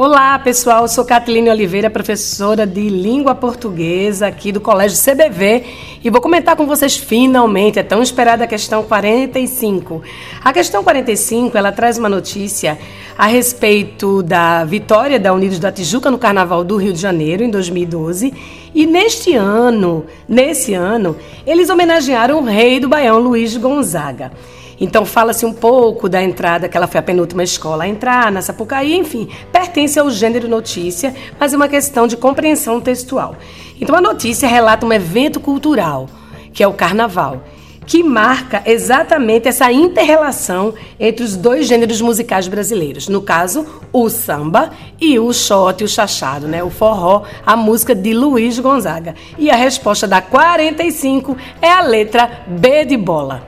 Olá, pessoal. Eu sou Catiline Oliveira, professora de língua portuguesa aqui do Colégio CBV e vou comentar com vocês finalmente a tão esperada questão 45. A questão 45, ela traz uma notícia a respeito da vitória da Unidos da Tijuca no Carnaval do Rio de Janeiro em 2012 e neste ano, nesse ano, eles homenagearam o rei do Baião, Luiz Gonzaga. Então fala-se um pouco da entrada, que ela foi a penúltima escola a entrar na Sapucaí, enfim, pertence ao gênero notícia, mas é uma questão de compreensão textual. Então a notícia relata um evento cultural, que é o carnaval, que marca exatamente essa interrelação entre os dois gêneros musicais brasileiros. No caso, o samba e o shot, o chachado, né? O forró, a música de Luiz Gonzaga. E a resposta da 45 é a letra B de bola.